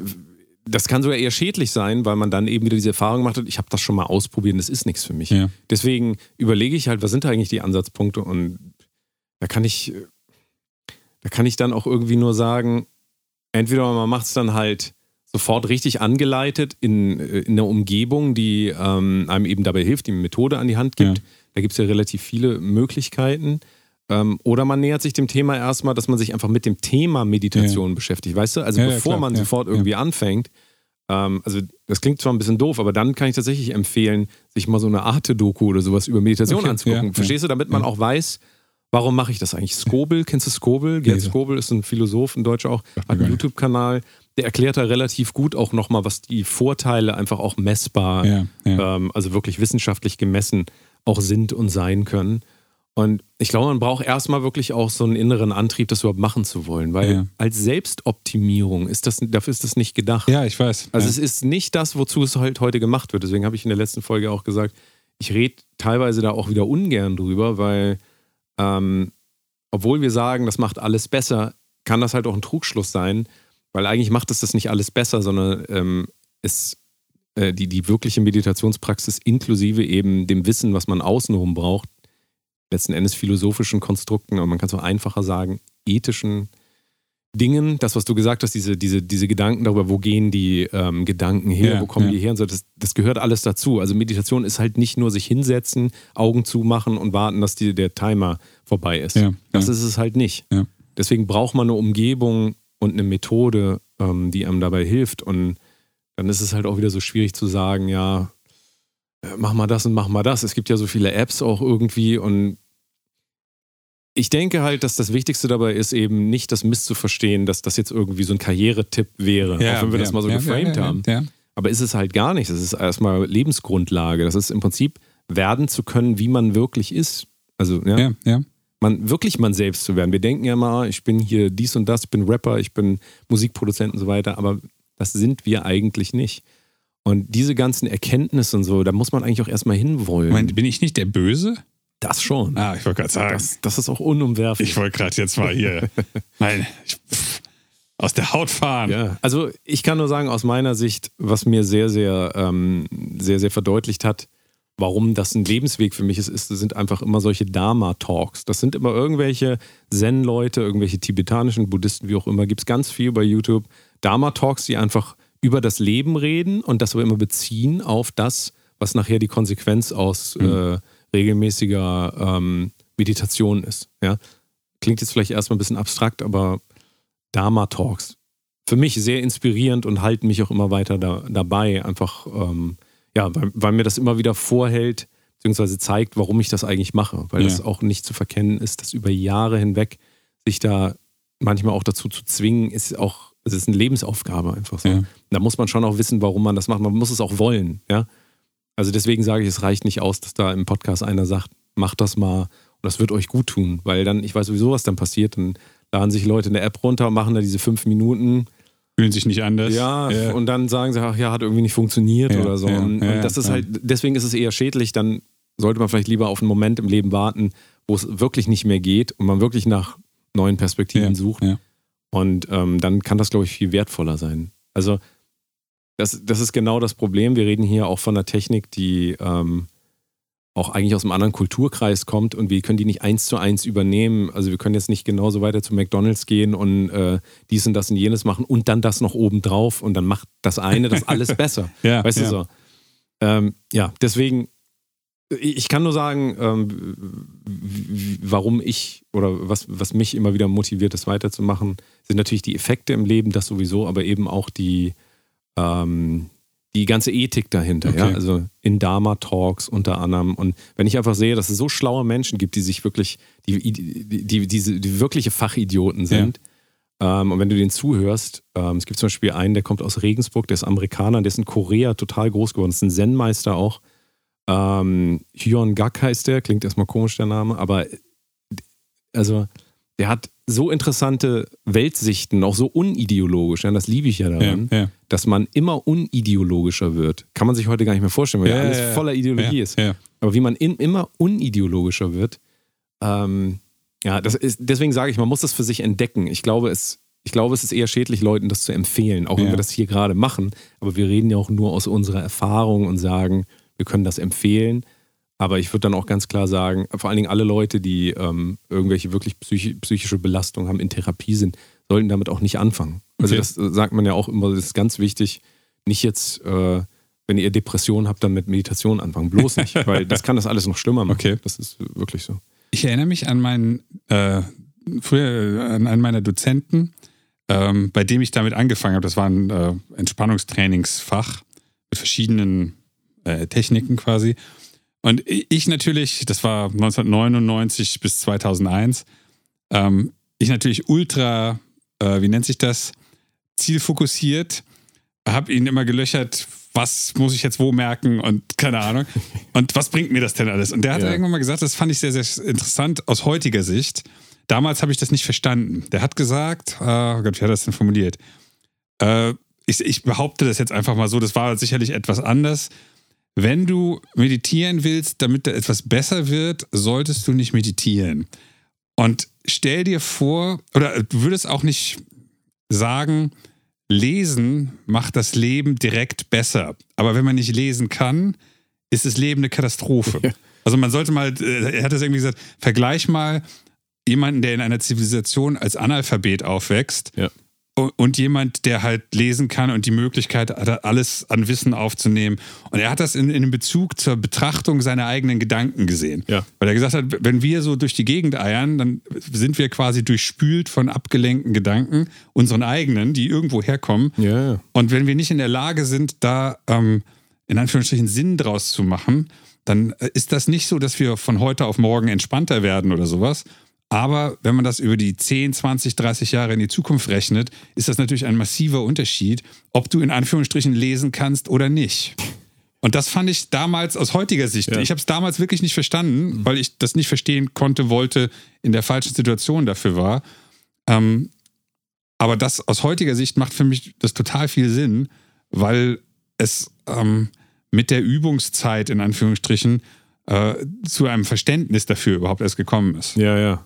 das kann sogar eher schädlich sein, weil man dann eben wieder diese Erfahrung gemacht hat, ich habe das schon mal ausprobiert und das ist nichts für mich. Deswegen überlege ich halt, was sind da eigentlich die Ansatzpunkte und da kann ich, da kann ich dann auch irgendwie nur sagen, entweder man macht es dann halt sofort richtig angeleitet in, äh, in einer Umgebung, die ähm, einem eben dabei hilft, die eine Methode an die Hand gibt. Ja. Da gibt es ja relativ viele Möglichkeiten. Ähm, oder man nähert sich dem Thema erstmal, dass man sich einfach mit dem Thema Meditation beschäftigt, weißt du? Also Ja, ja, bevor klar, man ja, sofort ja. irgendwie anfängt. Ähm, also das klingt zwar ein bisschen doof, aber dann kann ich tatsächlich empfehlen, sich mal so eine Arte-Doku oder sowas über Meditation Okay, anzugucken. ja, Verstehst du? Damit man ja. auch weiß, warum mache ich das eigentlich? Skobel, kennst du Skobel? Gerd. Skobel ist ein Philosoph, ein Deutscher auch, hat einen. YouTube-Kanal. Der erklärt da relativ gut auch nochmal, was die Vorteile einfach auch messbar, Ja, ja. ähm, also wirklich wissenschaftlich gemessen auch sind und sein können. Und ich glaube, man braucht erstmal wirklich auch so einen inneren Antrieb, das überhaupt machen zu wollen, weil Ja. als Selbstoptimierung ist das, dafür ist das nicht gedacht. ja, ich weiß. Also es ist nicht das, wozu es halt heute gemacht wird. Deswegen habe ich in der letzten Folge auch gesagt, ich rede teilweise da auch wieder ungern drüber, weil ähm, obwohl wir sagen, das macht alles besser, kann das halt auch ein Trugschluss sein, weil eigentlich macht es das nicht alles besser, sondern ähm, es äh, die, die wirkliche Meditationspraxis inklusive eben dem Wissen, was man außenrum braucht, letzten Endes philosophischen Konstrukten, aber man kann es auch einfacher sagen, ethischen, Dingen, das, was du gesagt hast, diese, diese, diese Gedanken darüber, wo gehen die ähm, Gedanken her, Ja, wo kommen ja. die her und so, das, das gehört alles dazu. Also Meditation ist halt nicht nur sich hinsetzen, Augen zumachen und warten, dass die, der Timer vorbei ist. Ja, das ist es halt nicht. Deswegen braucht man eine Umgebung und eine Methode, ähm, die einem dabei hilft. Und dann ist es halt auch wieder so schwierig zu sagen, ja, äh, mach mal das und mach mal das. Es gibt ja so viele Apps auch irgendwie und ich denke halt, dass das Wichtigste dabei ist, eben nicht das misszuverstehen, dass das jetzt irgendwie so ein Karrieretipp wäre, auch wenn wir das mal so geframed haben. Ja, Aber ist es halt gar nicht. Das ist erstmal Lebensgrundlage. Das ist im Prinzip werden zu können, wie man wirklich ist. Also, ja, ja, ja. Man wirklich man selbst zu werden. Wir denken ja mal, ich bin hier dies und das, ich bin Rapper, ich bin Musikproduzent und so weiter, aber das sind wir eigentlich nicht. Und diese ganzen Erkenntnisse und so, da muss man eigentlich auch erstmal hinwollen. Moment, bin ich nicht der Böse? das schon. Ah, ich wollte gerade sagen. Das, das ist auch unumwerflich. ich wollte gerade jetzt mal hier nein, ich, pff, aus der Haut fahren. Ja, also ich kann nur sagen, aus meiner Sicht, was mir sehr, sehr, ähm, sehr, sehr verdeutlicht hat, warum das ein Lebensweg für mich ist, ist sind einfach immer solche Dharma-Talks. Das sind immer irgendwelche Zen-Leute, irgendwelche tibetanischen Buddhisten, wie auch immer, gibt es ganz viel bei YouTube. Dharma-Talks, die einfach über das Leben reden und das aber immer beziehen auf das, was nachher die Konsequenz aus äh, regelmäßiger ähm, Meditation ist. Ja? Klingt jetzt vielleicht erstmal ein bisschen abstrakt, aber Dharma-Talks. Für mich sehr inspirierend und halten mich auch immer weiter da, dabei. Einfach, ähm, ja, weil, weil mir das immer wieder vorhält, beziehungsweise zeigt, warum ich das eigentlich mache. Weil Ja. das auch nicht zu verkennen ist, dass über Jahre hinweg sich da manchmal auch dazu zu zwingen, ist auch, es ist eine Lebensaufgabe einfach so. Ja. Da muss man schon auch wissen, warum man das macht. Man muss es auch wollen, ja. Also deswegen sage ich, es reicht nicht aus, dass da im Podcast einer sagt, macht das mal und das wird euch gut tun, weil dann, ich weiß sowieso, was dann passiert. Dann laden sich Leute eine App runter, machen da diese fünf Minuten, Fühlen sich nicht anders. ja, ja. und dann sagen sie, ach ja, hat irgendwie nicht funktioniert Ja, oder so. ja, und, und das ist halt, deswegen ist es eher schädlich, dann sollte man vielleicht lieber auf einen Moment im Leben warten, wo es wirklich nicht mehr geht und man wirklich nach neuen Perspektiven sucht. Und ähm, dann kann das, glaube ich, viel wertvoller sein. Also, das, das ist genau das Problem. Wir reden hier auch von einer Technik, die ähm, auch eigentlich aus einem anderen Kulturkreis kommt und wir können die nicht eins zu eins übernehmen. Also wir können jetzt nicht genauso weiter zu McDonalds gehen und äh, dies und das und jenes machen und dann das noch oben drauf und dann macht das eine das alles besser. Ja, weißt ja. du so? Ähm, ja, deswegen, ich kann nur sagen, ähm, warum ich oder was, was mich immer wieder motiviert, das weiterzumachen, sind natürlich die Effekte im Leben, das sowieso, aber eben auch die, ähm, die ganze Ethik dahinter. Ja? Okay. Also in Dharma-Talks unter anderem. Und wenn ich einfach sehe, dass es so schlaue Menschen gibt, die sich wirklich, die, die, die, diese, die wirkliche Fachidioten sind. Ähm, und wenn du denen zuhörst, ähm, es gibt zum Beispiel einen, der kommt aus Regensburg, der ist Amerikaner, der ist in Korea total groß geworden, ist ein Zen-Meister auch. Ähm, Hyun Gak heißt der, klingt erstmal komisch der Name, aber also der hat so interessante Weltsichten, auch so unideologisch, ja, das liebe ich ja Ja, daran, ja. Dass man immer unideologischer wird. Kann man sich heute gar nicht mehr vorstellen, weil ja, alles ja, voller Ideologie ja, ist. Aber wie man in, immer unideologischer wird, ähm, ja, das ist, deswegen sage ich, man muss das für sich entdecken. Ich glaube, es, ich glaube, es ist eher schädlich, Leuten das zu empfehlen, auch wenn wir das hier gerade machen. Aber wir reden ja auch nur aus unserer Erfahrung und sagen, wir können das empfehlen. Aber ich würde dann auch ganz klar sagen, vor allen Dingen alle Leute, die ähm, irgendwelche wirklich psychi psychische Belastungen haben, in Therapie sind, sollten damit auch nicht anfangen. Also Okay. das äh, sagt man ja auch immer, das ist ganz wichtig, nicht jetzt, äh, wenn ihr Depressionen habt, dann mit Meditation anfangen. Bloß nicht, weil das kann das alles noch schlimmer machen. Okay. Das ist wirklich so. Ich erinnere mich an meinen, äh, früher äh, an einen meiner Dozenten, ähm, bei dem ich damit angefangen habe. Das war ein äh, Entspannungstrainingsfach mit verschiedenen äh, Techniken quasi. Und ich natürlich, das war 1999 bis 2001, ähm, ich natürlich ultra, äh, wie nennt sich das, zielfokussiert, habe ihn immer gelöchert, was muss ich jetzt wo merken und keine Ahnung. Und was bringt mir das denn alles? Und der hat Ja. irgendwann mal gesagt, das fand ich sehr, sehr interessant aus heutiger Sicht. Damals habe ich das nicht verstanden. Der hat gesagt, äh, oh Gott, wie hat er das denn formuliert? Äh, ich, ich behaupte das jetzt einfach mal so, das war sicherlich etwas anders. Wenn du meditieren willst, damit da etwas besser wird, solltest du nicht meditieren. Und stell dir vor, oder du würdest auch nicht sagen, lesen macht das Leben direkt besser. Aber wenn man nicht lesen kann, ist das Leben eine Katastrophe. Also man sollte mal, äh, er hat das irgendwie gesagt, vergleich mal, jemanden, der in einer Zivilisation als Analphabet aufwächst Ja. Und, jemand, der halt lesen kann und die Möglichkeit hat, alles an Wissen aufzunehmen. Und er hat das in, in Bezug zur Betrachtung seiner eigenen Gedanken gesehen. Ja. Weil er gesagt hat, wenn wir so durch die Gegend eiern, dann sind wir quasi durchspült von abgelenkten Gedanken, unseren eigenen, die irgendwo herkommen. Ja, ja. Und wenn wir nicht in der Lage sind, da ähm, in Anführungsstrichen Sinn draus zu machen, dann äh, ist das nicht so, dass wir von heute auf morgen entspannter werden oder sowas. Aber wenn man das über die 10, 20, 30 Jahre in die Zukunft rechnet, ist das natürlich ein massiver Unterschied, ob du in Anführungsstrichen lesen kannst oder nicht. Und das fand ich damals aus heutiger Sicht. Ja. Ich habe es damals wirklich nicht verstanden, weil ich das nicht verstehen konnte, wollte, in der falschen Situation dafür war. Ähm, aber das aus heutiger Sicht macht für mich das total viel Sinn, weil es ähm, mit der Übungszeit in Anführungsstrichen äh, zu einem Verständnis dafür überhaupt erst gekommen ist. Ja, ja.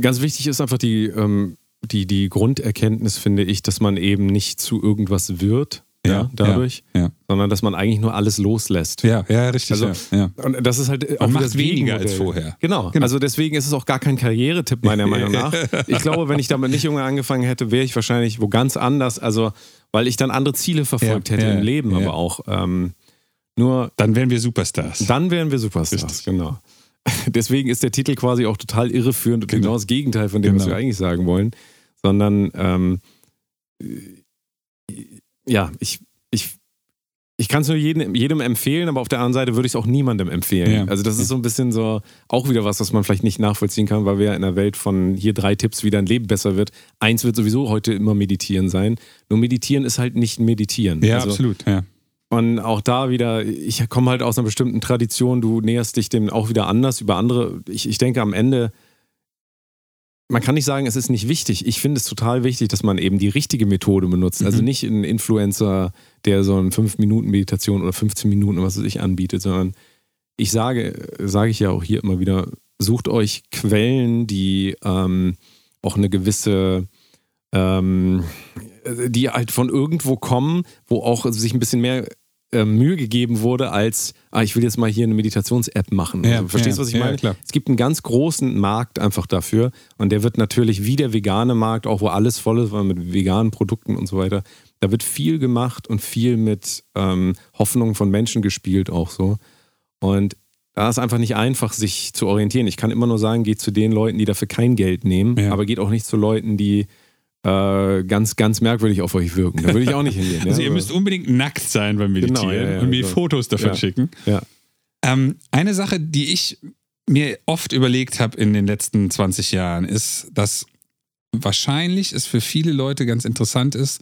Ganz wichtig ist einfach die, ähm, die, die Grunderkenntnis, finde ich, dass man eben nicht zu irgendwas wird, ja, Ja, dadurch, ja, sondern dass man eigentlich nur alles loslässt. Ja, ja, richtig. Also. Und das ist halt auch Man macht das weniger als vorher. Genau. Genau. Also deswegen ist es auch gar kein Karrieretipp meiner Meinung nach. Ich glaube, wenn ich damit nicht jünger angefangen hätte, wäre ich wahrscheinlich wo ganz anders. Also weil ich dann andere Ziele verfolgt hätte im Leben, aber auch ähm, nur Dann wären wir Superstars. dann wären wir Superstars. Richtig. Genau. Deswegen ist der Titel quasi auch total irreführend und genau, Genau. das Gegenteil von dem, was Genau. wir eigentlich sagen wollen. Sondern ähm, ja, ich, ich, ich kann es nur jedem, jedem empfehlen, aber auf der anderen Seite würde ich es auch niemandem empfehlen. Ja. Also das ist so ein bisschen so auch wieder was, was man vielleicht nicht nachvollziehen kann, weil wir ja in einer Welt von hier drei Tipps, wie dein Leben besser wird. Eins wird sowieso heute immer meditieren sein. Nur meditieren ist halt nicht meditieren. Ja, also, absolut. Ja. Und auch da wieder, ich komme halt aus einer bestimmten Tradition, du näherst dich dem auch wieder anders über andere. Ich, ich denke am Ende, man kann nicht sagen, es ist nicht wichtig. Ich finde es total wichtig, dass man eben die richtige Methode benutzt. Also Mhm. nicht ein Influencer, der so eine 5-Minuten-Meditation oder 15 Minuten was weiß ich anbietet, sondern ich sage, sage ich ja auch hier immer wieder, sucht euch Quellen, die ähm, auch eine gewisse ähm, die halt von irgendwo kommen, wo auch sich ein bisschen mehr äh, Mühe gegeben wurde, als, ah, ich will jetzt mal hier eine Meditations-App machen. Ja, also, verstehst du, ja, was ich ja, meine? klar. Es gibt einen ganz großen Markt einfach dafür und der wird natürlich wie der vegane Markt, auch wo alles voll ist, weil mit veganen Produkten und so weiter, da wird viel gemacht und viel mit ähm, Hoffnungen von Menschen gespielt auch so. Und da ist einfach nicht einfach, sich zu orientieren. Ich kann immer nur sagen, geht zu den Leuten, die dafür kein Geld nehmen, Ja. aber geht auch nicht zu Leuten, die äh, ganz, ganz merkwürdig auf euch wirken. Da würde ich auch nicht hingehen. Also ja? ihr müsst unbedingt nackt sein beim Meditieren Genau, ja, ja, und mir so. Fotos davon schicken. ja. Ähm, eine Sache, die ich mir oft überlegt habe in den letzten 20 Jahren, ist, dass wahrscheinlich es für viele Leute ganz interessant ist,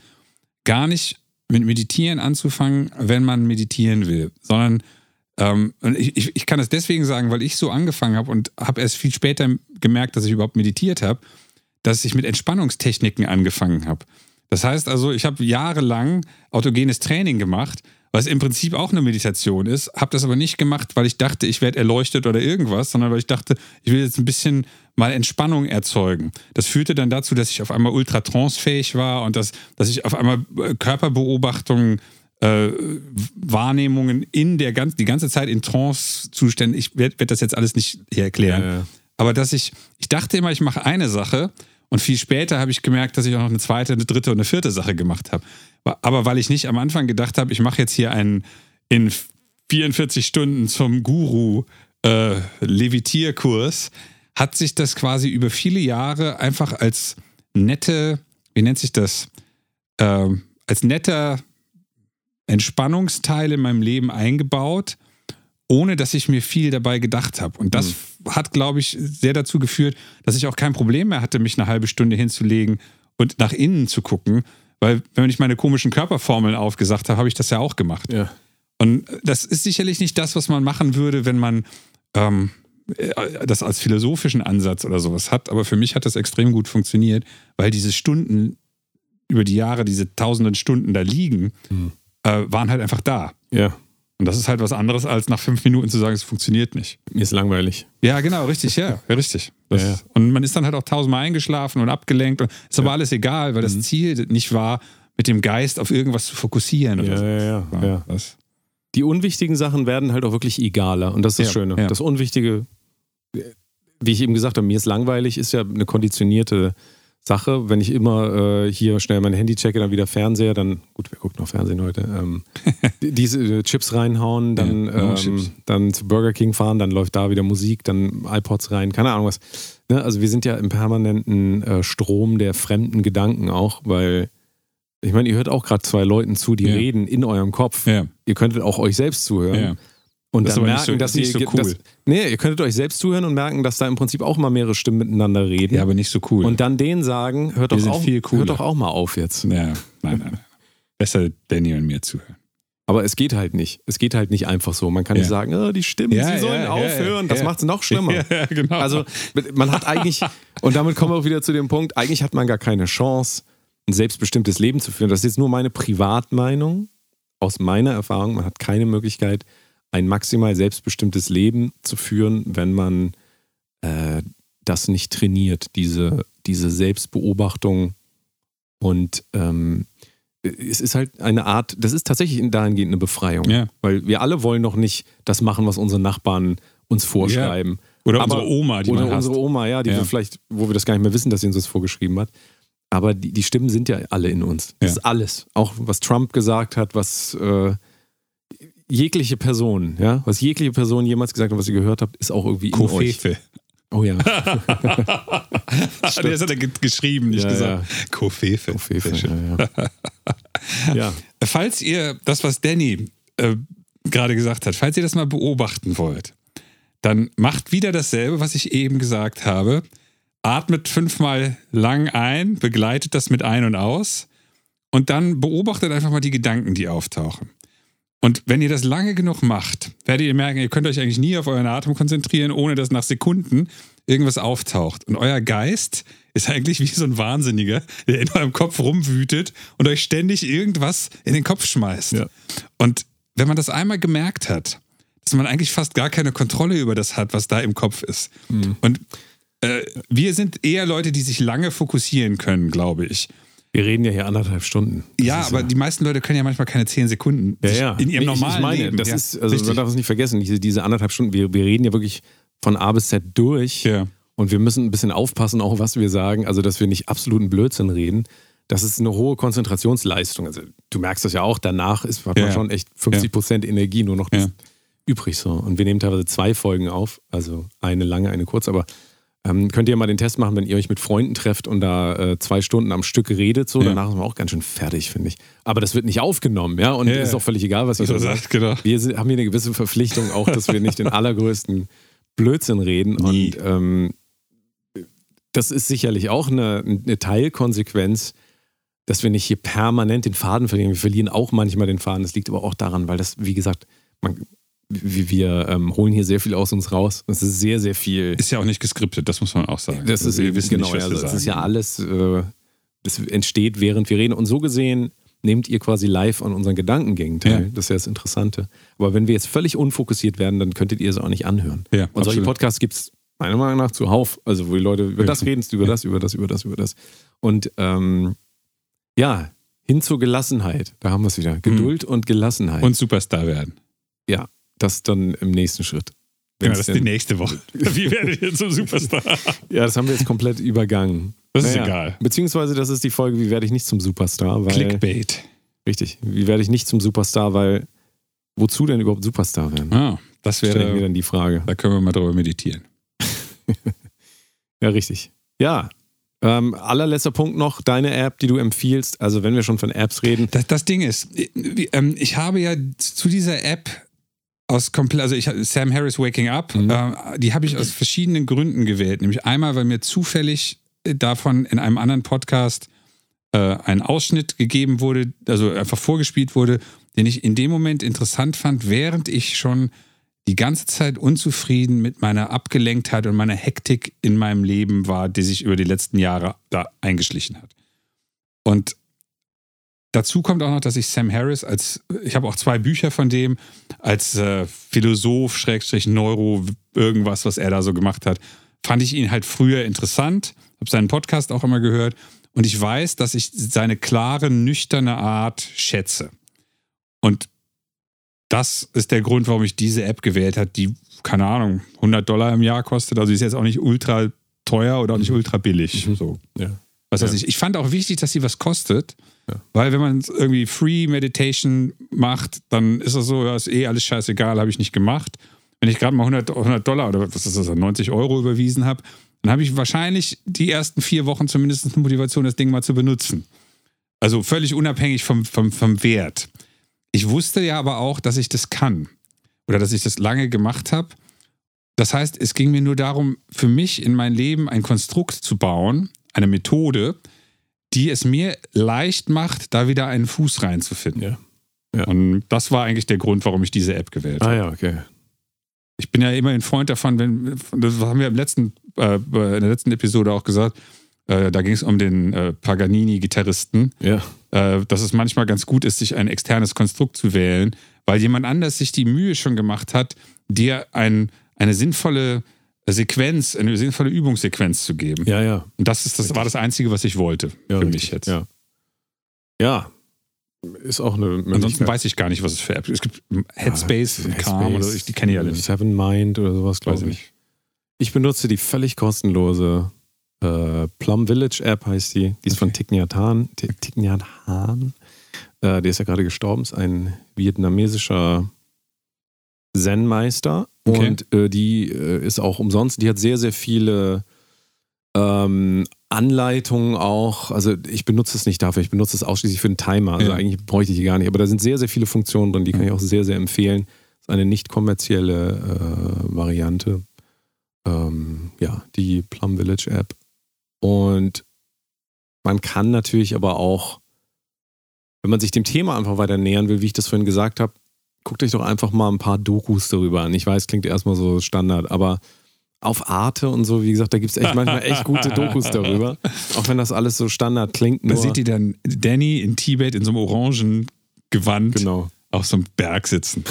gar nicht mit Meditieren anzufangen, wenn man meditieren will, sondern ähm, und ich, ich, ich kann das deswegen sagen, weil ich so angefangen habe und habe erst viel später gemerkt, dass ich überhaupt meditiert habe, dass ich mit Entspannungstechniken angefangen habe. Das heißt also, ich habe jahrelang autogenes Training gemacht, was im Prinzip auch eine Meditation ist, habe das aber nicht gemacht, weil ich dachte, ich werde erleuchtet oder irgendwas, sondern weil ich dachte, ich will jetzt ein bisschen mal Entspannung erzeugen. Das führte dann dazu, dass ich auf einmal ultra transfähig war und dass, dass ich auf einmal äh, Körperbeobachtungen äh, Wahrnehmungen in der ganz, die ganze Zeit in Trance-Zuständen, ich werde werd das jetzt alles nicht hier erklären, Ja, ja. aber dass ich, ich dachte immer, ich mache eine Sache und viel später habe ich gemerkt, dass ich auch noch eine zweite, eine dritte und eine vierte Sache gemacht habe. Aber weil ich nicht am Anfang gedacht habe, ich mache jetzt hier einen in 44 Stunden zum Guru äh, Levitierkurs, hat sich das quasi über viele Jahre einfach als nette, wie nennt sich das, ähm, als netter Entspannungsteil in meinem Leben eingebaut, ohne dass ich mir viel dabei gedacht habe. Und das hat, glaube ich, sehr dazu geführt, dass ich auch kein Problem mehr hatte, mich eine halbe Stunde hinzulegen und nach innen zu gucken. Weil, wenn ich meine komischen Körperformeln aufgesagt habe, habe ich das ja auch gemacht. Ja. Und das ist sicherlich nicht das, was man machen würde, wenn man ähm, äh, das als philosophischen Ansatz oder sowas hat. Aber für mich hat das extrem gut funktioniert, weil diese Stunden über die Jahre, diese tausenden Stunden da liegen, Mhm. äh, waren halt einfach da. ja. Und das ist halt was anderes, als nach fünf Minuten zu sagen, es funktioniert nicht. Mir ist langweilig. Ja, genau, richtig, ja, ja richtig. Das, Ja, ja. Und man ist dann halt auch tausendmal eingeschlafen und abgelenkt. Und ist aber alles egal, weil das Mhm. Ziel nicht war, mit dem Geist auf irgendwas zu fokussieren. Oder Ja, so. ja, ja, ja. Die unwichtigen Sachen werden halt auch wirklich egaler. Und das ist das Ja, Schöne. ja. Das Unwichtige, wie ich eben gesagt habe, mir ist langweilig, ist ja eine konditionierte Sache. Wenn ich immer äh, hier schnell mein Handy checke, dann wieder Fernseher, dann, gut, wer guckt noch Fernsehen heute, ähm, diese äh, Chips reinhauen, dann, Ja, ähm, Chips. dann zu Burger King fahren, dann läuft da wieder Musik, dann iPods rein, keine Ahnung was. Ne? Also wir sind ja im permanenten äh, Strom der fremden Gedanken auch, weil ich meine, ihr hört auch gerade zwei Leuten zu, die Ja. reden in eurem Kopf. Ja. Ihr könntet auch euch selbst zuhören. Und Das dann nicht merken, so- dass nicht ihr, so cool. dass, nee, ihr könntet euch selbst zuhören und merken, dass da im Prinzip auch mal mehrere Stimmen miteinander reden. ja, aber nicht so cool. und dann denen sagen, hört doch, auch, hört doch auch mal auf jetzt. ja, nein, nein, nein. Besser Danny und mir zuhören. Aber es geht halt nicht. Es geht halt nicht einfach so. Man kann nicht Ja. sagen, oh, die Stimmen, Ja, sie sollen ja, aufhören. Das macht es noch schlimmer. Ja, genau. Also man hat eigentlich, und damit kommen wir auch wieder zu dem Punkt, eigentlich hat man gar keine Chance, ein selbstbestimmtes Leben zu führen. Das ist jetzt nur meine Privatmeinung, aus meiner Erfahrung. Man hat keine Möglichkeit, ein maximal selbstbestimmtes Leben zu führen, wenn man äh, das nicht trainiert, diese, diese Selbstbeobachtung. Und ähm, es ist halt eine Art, das ist tatsächlich dahingehend eine Befreiung. Ja. Weil wir alle wollen doch nicht das machen, was unsere Nachbarn uns vorschreiben. Oder Aber- unsere Oma, die Oder unsere Oma, ja, die Ja. vielleicht, wo wir das gar nicht mehr wissen, dass sie uns das vorgeschrieben hat. Aber die, die Stimmen sind ja alle in uns. Das Ja. ist alles. Auch was Trump gesagt hat, was äh, jegliche Person, ja, was jegliche Person jemals gesagt hat, was ihr gehört habt, ist auch irgendwie in euch. Kofefe. Oh ja. das hat er ge- geschrieben, nicht Ja, gesagt. Kofefe. Fefe, Sehr schön. ja, ja. ja. Falls ihr das, was Danny äh, gerade gesagt hat, falls ihr das mal beobachten wollt, dann macht wieder dasselbe, was ich eben gesagt habe. Atmet fünfmal lang ein, begleitet das mit ein und aus und dann beobachtet einfach mal die Gedanken, die auftauchen. Und wenn ihr das lange genug macht, werdet ihr merken, ihr könnt euch eigentlich nie auf euren Atem konzentrieren, ohne dass nach Sekunden irgendwas auftaucht. Und euer Geist ist eigentlich wie so ein Wahnsinniger, der in eurem Kopf rumwütet und euch ständig irgendwas in den Kopf schmeißt. Ja. Und wenn man das einmal gemerkt hat, dass man eigentlich fast gar keine Kontrolle über das hat, was da im Kopf ist. Und äh, wir sind eher Leute, die sich lange fokussieren können, glaube ich. Wir reden ja hier anderthalb Stunden. Das ja, aber die meisten Leute können ja manchmal keine zehn Sekunden Ja, ja. in ihrem Nee, ich- normalen ich meine, Leben. Das ja, ist, also richtig. man darf es nicht vergessen, diese, diese anderthalb Stunden, wir, wir reden ja wirklich von A bis Z durch. Ja. Und wir müssen ein bisschen aufpassen, auch was wir sagen, also dass wir nicht absoluten Blödsinn reden. Das ist eine hohe Konzentrationsleistung. Also du merkst das ja auch, danach ist hat man Ja. schon echt 50 Prozent Energie nur noch Ja. übrig so. Und wir nehmen teilweise zwei Folgen auf, also eine lange, eine kurz, aber ähm, könnt ihr mal den Test machen, wenn ihr euch mit Freunden trefft und da äh, zwei Stunden am Stück redet, so, Ja. danach ist man auch ganz schön fertig, finde ich. Aber das wird nicht aufgenommen, ja, und Ja, ist auch völlig egal, was ihr er so sagt. genau. Wir sind, haben hier eine gewisse Verpflichtung auch, dass wir nicht den allergrößten Blödsinn reden. Nie. Und ähm, das ist sicherlich auch eine, eine Teilkonsequenz, dass wir nicht hier permanent den Faden verlieren. Wir verlieren auch manchmal den Faden. Das liegt aber auch daran, weil das, wie gesagt, man, wir, wir ähm, holen hier sehr viel aus uns raus. Es ist sehr, sehr viel. Ist ja auch nicht geskriptet, das muss man auch sagen. Das ist wir wissen genau, nicht, was also wir das sagen. ist ja alles, äh, das entsteht, während wir reden. Und so gesehen nehmt ihr quasi live an unseren Gedankengängen teil. Ja. Das ist ja das Interessante. Aber wenn wir jetzt völlig unfokussiert werden, dann könntet ihr es auch nicht anhören. Ja, Und solche absolut. Podcasts gibt es meiner Meinung nach zuhauf. Also wo die Leute über das reden, über das, über das, über das, über das. Und ähm, ja, hin zur Gelassenheit. Da haben wir es wieder. Geduld und Gelassenheit. Mhm. Und Superstar werden. ja, das dann im nächsten Schritt. Genau, das ist die nächste Woche. Wie werdet ihr zum Superstar? Ja, das haben wir jetzt komplett übergangen. Das ist egal. Beziehungsweise das ist die Folge, wie werde ich nicht zum Superstar? Weil, Clickbait. Richtig, wie werde ich nicht zum Superstar? Weil wozu denn überhaupt Superstar werden? Ah, das wäre, dann die Frage. da können wir mal drüber meditieren. Ja, richtig. Ja, ähm, allerletzter Punkt noch, deine App, die du empfiehlst. Also wenn wir schon von Apps reden. Das, das Ding ist, wie- ähm, ich habe ja zu dieser App aus komplett, also ich Sam Harris Waking Up, Mhm. äh, die habe ich aus verschiedenen Gründen gewählt. Nämlich einmal, weil mir zufällig äh, davon in einem anderen Podcast äh, ein Ausschnitt gegeben wurde, also einfach vorgespielt wurde, den ich in dem Moment interessant fand, während ich schon die ganze Zeit unzufrieden mit meiner Abgelenktheit und meiner Hektik in meinem Leben war, die sich über die letzten Jahre da eingeschlichen hat. Und dazu kommt auch noch, dass ich Sam Harris als, ich habe auch zwei Bücher von dem, als äh, Philosoph, Schrägstrich, Neuro, irgendwas, was er da so gemacht hat, fand ich ihn halt früher interessant, habe seinen Podcast auch immer gehört und ich weiß, dass ich seine klare, nüchterne Art schätze. Und das ist der Grund, warum ich diese App gewählt habe, die, keine Ahnung, 100 Dollar im Jahr kostet. Also ist jetzt auch nicht ultra teuer oder auch nicht ultra billig. So. Ja. Was weiß Ja. ich. Ich fand auch wichtig, dass sie was kostet, Weil wenn man irgendwie Free Meditation macht, dann ist das so, ja, ist eh alles scheißegal, habe ich nicht gemacht. Wenn ich gerade mal 100, 100 Dollar oder was ist das, 90 Euro überwiesen habe, dann habe ich wahrscheinlich die ersten vier Wochen zumindest eine Motivation, das Ding mal zu benutzen. Also völlig unabhängig vom, vom, vom Wert. Ich wusste ja aber auch, dass ich das kann oder dass ich das lange gemacht habe. Das heißt, es ging mir nur darum, für mich in mein Leben ein Konstrukt zu bauen, eine Methode, die es mir leicht macht, da wieder einen Fuß reinzufinden. Ja. Und das war eigentlich der Grund, warum ich diese App gewählt habe. Ah ja, okay. Ich bin ja immer ein Freund davon, wenn, das haben wir im letzten, äh, in der letzten Episode auch gesagt, äh, da ging es um den äh, Paganini-Gitarristen, Ja. äh, dass es manchmal ganz gut ist, sich ein externes Konstrukt zu wählen, weil jemand anders sich die Mühe schon gemacht hat, dir ein, eine sinnvolle Sequenz, eine sinnvolle Übungssequenz zu geben. Ja, ja. Und das, ist, das war das Einzige, was ich wollte ja für richtig. mich jetzt. Ja. ja. Ist auch eine Ansonsten weiß ich gar nicht, was es für Apps gibt. Es gibt Headspace Ja, und Calm oder ich, die kenne ich alle nicht. Seven Mind oder sowas, glaube ich ich. nicht. Ich benutze die völlig kostenlose äh, Plum Village App, heißt die. Die ist von Thich Nhat Hanh. Thich Nhat Hanh. Äh, der ist ja gerade gestorben, ist ein vietnamesischer Zen-Meister. Okay. Und äh, die äh, ist auch umsonst. Die hat sehr, sehr viele ähm, Anleitungen auch. Also ich benutze es nicht dafür, ich benutze es ausschließlich für einen Timer. Also Ja. eigentlich bräuchte ich die gar nicht. Aber da sind sehr, sehr viele Funktionen drin, die kann ich auch sehr, sehr empfehlen. Das ist eine nicht kommerzielle äh, Variante. Ähm, ja, die Plum Village App. Und man kann natürlich aber auch, wenn man sich dem Thema einfach weiter nähern will, wie ich das vorhin gesagt habe, guckt euch doch einfach mal ein paar Dokus darüber an. Ich weiß, klingt erstmal so Standard, aber auf Arte und so, wie gesagt, da gibt es echt manchmal echt gute Dokus darüber. Auch wenn das alles so Standard klingt. Da Nur, sieht ihr dann Danny in Tibet in so einem orangen Gewand genau. auf so einem Berg sitzen.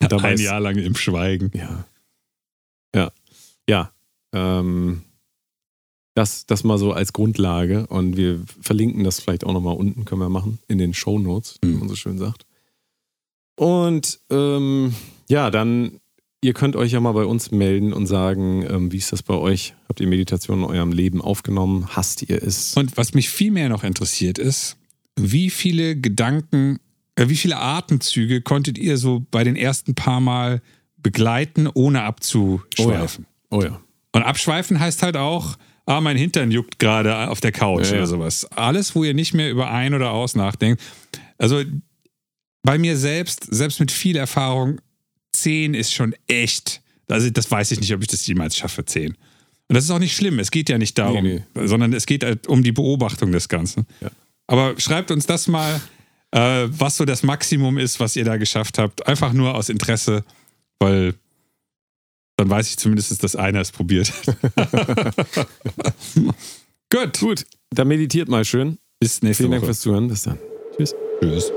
Ein Jahr lang im Schweigen. Ja. Ja. Ja. Ähm, das, das mal so als Grundlage und wir verlinken das vielleicht auch nochmal unten, können wir machen, in den Show Notes, wie Mhm. man so schön sagt. Und ähm, ja, dann, ihr könnt euch ja mal bei uns melden und sagen, ähm, wie ist das bei euch? Habt ihr Meditation in eurem Leben aufgenommen? Hasst ihr es? Und was mich viel mehr noch interessiert ist, wie viele Gedanken, äh, wie viele Atemzüge konntet ihr so bei den ersten paar Mal begleiten, ohne abzuschweifen? oh ja. Und abschweifen heißt halt auch, ah, mein Hintern juckt gerade auf der Couch Ja, oder sowas. Alles, wo ihr nicht mehr über ein oder aus nachdenkt. Also bei mir selbst, selbst mit viel Erfahrung, 10 ist schon echt. Also das weiß ich nicht, ob ich das jemals schaffe, 10. Und das ist auch nicht schlimm. Es geht ja nicht darum, Nee, sondern es geht halt um die Beobachtung des Ganzen. Ja. Aber schreibt uns das mal, äh, was so das Maximum ist, was ihr da geschafft habt. Einfach nur aus Interesse, weil dann weiß ich zumindest, dass einer es probiert hat. Gut. Gut, dann meditiert mal schön. Bis nächste Vielen Dank Woche. fürs Zuhören. Bis dann. Tschüss. Tschüss.